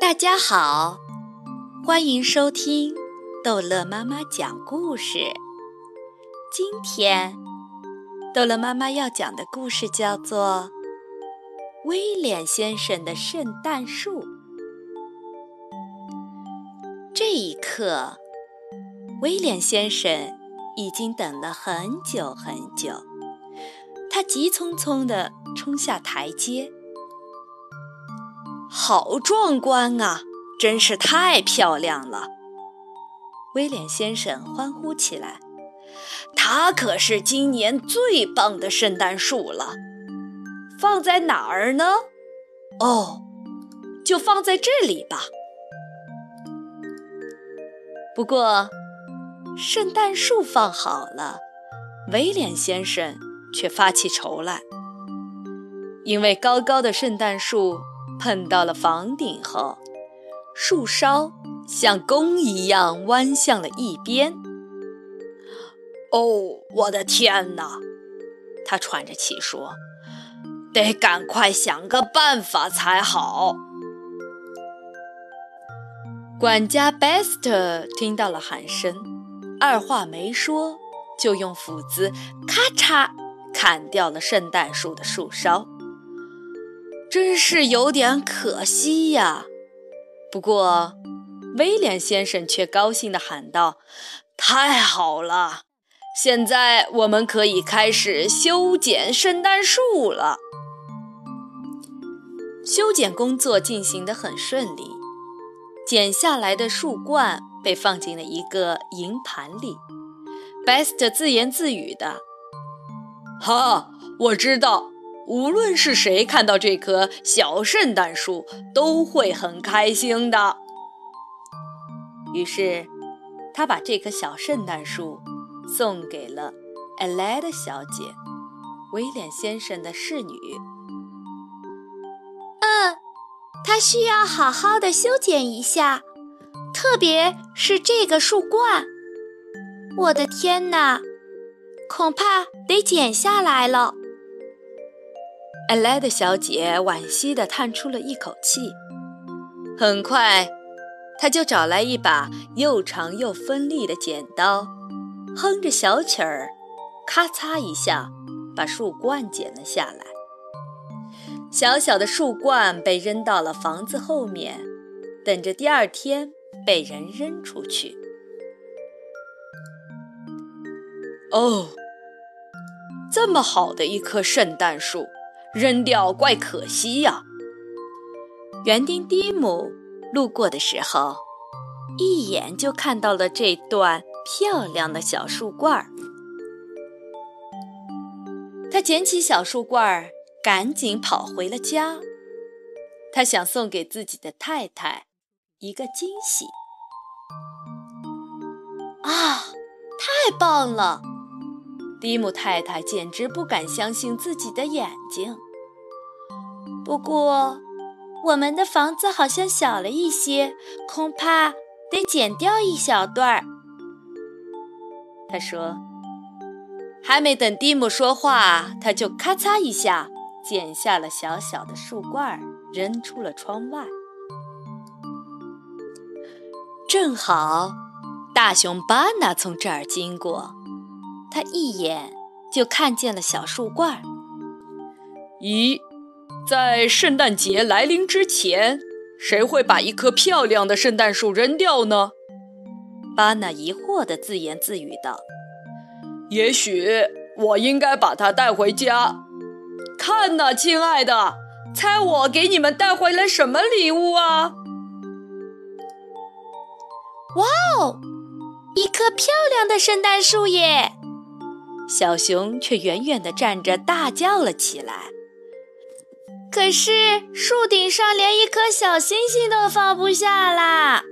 大家好，欢迎收听逗乐妈妈讲故事。今天，逗乐妈妈要讲的故事叫做《威廉先生的圣诞树》。这一刻，威廉先生已经等了很久很久，他急匆匆地冲下台阶。好壮观啊！真是太漂亮了！威廉先生欢呼起来。它可是今年最棒的圣诞树了。放在哪儿呢？哦，就放在这里吧。不过，圣诞树放好了，威廉先生却发起愁来，因为高高的圣诞树。碰到了房顶后，树梢像弓一样弯向了一边。哦，我的天哪！他喘着气说：“得赶快想个办法才好。”管家 Best 听到了喊声，二话没说，就用斧子咔嚓砍掉了圣诞树的树梢。真是有点可惜呀！不过，威廉先生却高兴地喊道：“太好了，现在我们可以开始修剪圣诞树了。”修剪工作进行得很顺利，剪下来的树冠被放进了一个银盘里。Best 自言自语的：“哈，我知道。”无论是谁看到这棵小圣诞树，都会很开心的。于是，他把这棵小圣诞树送给了艾莱德小姐，威廉先生的侍女。嗯，他需要好好的修剪一下，特别是这个树冠。我的天哪，恐怕得剪下来了。艾莱德小姐惋惜地叹出了一口气。很快，她就找来一把又长又锋利的剪刀，哼着小曲儿，咔嚓一下把树冠剪了下来。小小的树冠被扔到了房子后面，等着第二天被人扔出去。哦，这么好的一棵圣诞树！扔掉怪可惜呀！园丁蒂姆路过的时候，一眼就看到了这段漂亮的小树冠儿。他捡起小树冠儿，赶紧跑回了家。他想送给自己的太太一个惊喜。啊，太棒了！蒂姆太太简直不敢相信自己的眼睛。不过，我们的房子好像小了一些，恐怕得剪掉一小段儿。他说：“还没等蒂姆说话，他就咔嚓一下剪下了小小的树冠，扔出了窗外。正好，大熊巴纳从这儿经过，他一眼就看见了小树冠。咦？”在圣诞节来临之前，谁会把一棵漂亮的圣诞树扔掉呢？巴纳疑惑地自言自语道：“也许我应该把它带回家。看呐，亲爱的，猜我给你们带回来什么礼物啊？”哇哦，一棵漂亮的圣诞树耶！小熊却远远地站着，大叫了起来。可是树顶上连一颗小星星都放不下啦！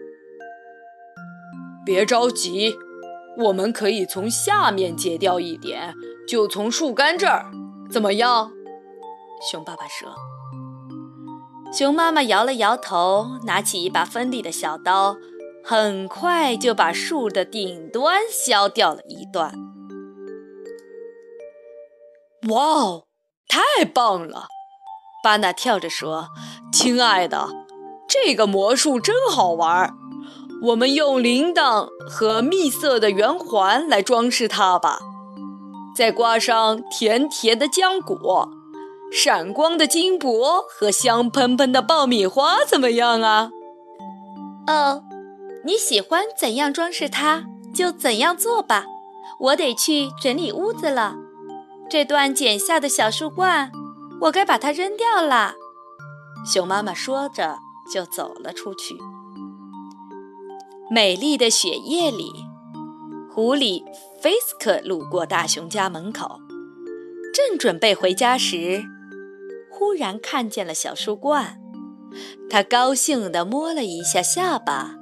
别着急，我们可以从下面截掉一点，就从树干这儿，怎么样？熊爸爸说。熊妈妈摇了摇头，拿起一把锋利的小刀，很快就把树的顶端削掉了一段。哇哦，太棒了！巴纳跳着说：“亲爱的，这个魔术真好玩。我们用铃铛和蜜色的圆环来装饰它吧，再挂上甜甜的浆果、闪光的金箔和香喷喷的爆米花，怎么样啊？”哦，你喜欢怎样装饰它，就怎样做吧。我得去整理屋子了。这段剪下的小树冠。我该把它扔掉了，熊妈妈说着就走了出去。美丽的雪夜里，狐狸菲斯克路过大熊家门口，正准备回家时，忽然看见了小树冠。他高兴地摸了一下下巴，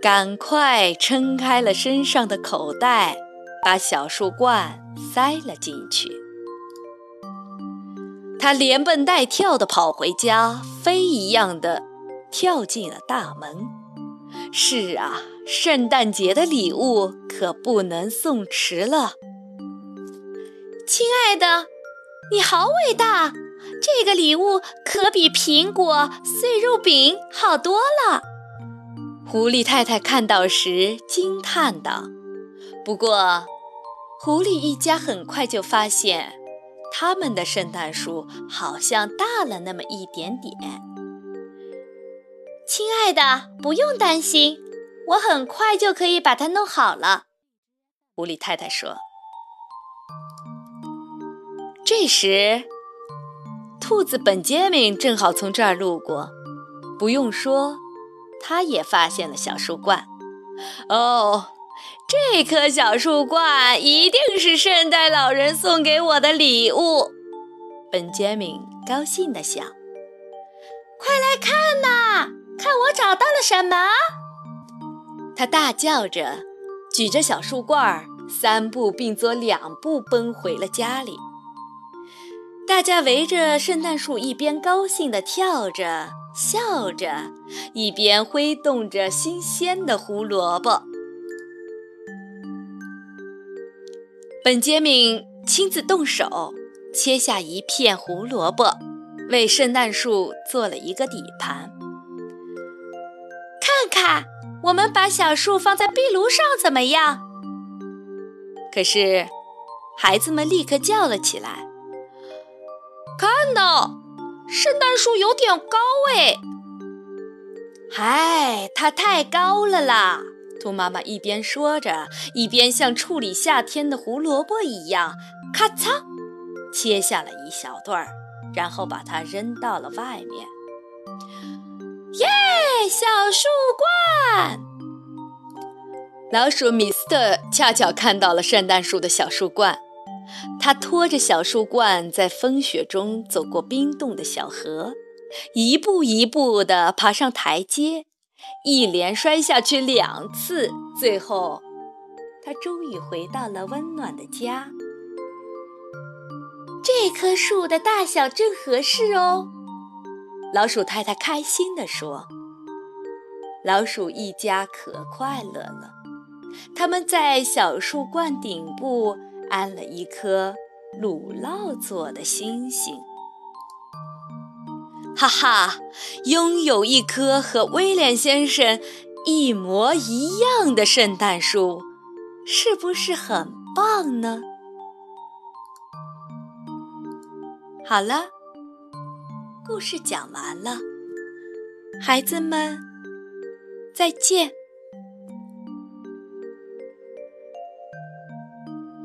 赶快撑开了身上的口袋，把小树冠塞了进去。他连蹦带跳地跑回家，飞一样的跳进了大门。是啊，圣诞节的礼物可不能送迟了。亲爱的，你好伟大！这个礼物可比苹果、碎肉饼好多了。狐狸太太看到时惊叹道。不过，狐狸一家很快就发现。他们的圣诞树好像大了那么一点点。亲爱的，不用担心，我很快就可以把它弄好了。狐狸太太说。这时，兔子本杰明正好从这儿路过。不用说，他也发现了小树冠。哦。这棵小树冠一定是圣诞老人送给我的礼物，本杰明高兴地想。快来看呐，看我找到了什么！他大叫着，举着小树冠，三步并作两步奔回了家里。大家围着圣诞树，一边高兴地跳着、笑着，一边挥动着新鲜的胡萝卜。本杰明亲自动手切下一片胡萝卜，为圣诞树做了一个底盘。看看，我们把小树放在壁炉上怎么样？可是，孩子们立刻叫了起来：“看呐，圣诞树有点高哎！嗨，它太高了啦！”兔妈妈一边说着，一边像处理夏天的胡萝卜一样，咔嚓切下了一小段儿，然后把它扔到了外面。耶，小树冠！老鼠米斯特恰巧看到了圣诞树的小树冠，他拖着小树冠在风雪中走过冰冻的小河，一步一步地爬上台阶。一连摔下去两次，最后，他终于回到了温暖的家。这棵树的大小正合适哦，老鼠太太开心地说。老鼠一家可快乐了，他们在小树冠顶部安了一颗乳酪做的星星。哈哈，拥有一棵和威廉先生一模一样的圣诞树，是不是很棒呢？好了，故事讲完了，孩子们，再见。